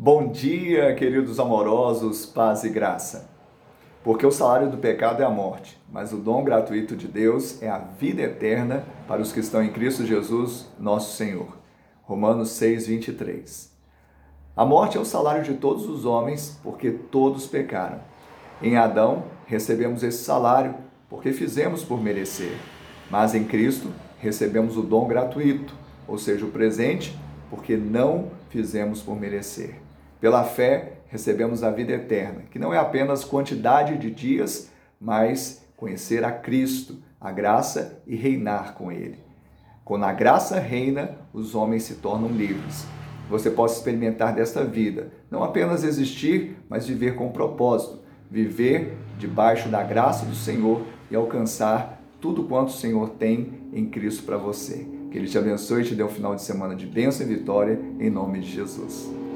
Bom dia, queridos amorosos, paz e graça. Porque o salário do pecado é a morte, mas o dom gratuito de Deus é a vida eterna para os que estão em Cristo Jesus, nosso Senhor. Romanos 6, 23. A morte é o salário de todos os homens, porque todos pecaram. Em Adão, recebemos esse salário porque fizemos por merecer, mas em Cristo recebemos o dom gratuito, ou seja, o presente, porque não fizemos por merecer. Pela fé, recebemos a vida eterna, que não é apenas quantidade de dias, mas conhecer a Cristo, a graça e reinar com Ele. Quando a graça reina, os homens se tornam livres. Você pode experimentar desta vida, não apenas existir, mas viver com propósito, viver debaixo da graça do Senhor e alcançar tudo quanto o Senhor tem em Cristo para você. Que Ele te abençoe e te dê um final de semana de bênção e vitória, em nome de Jesus.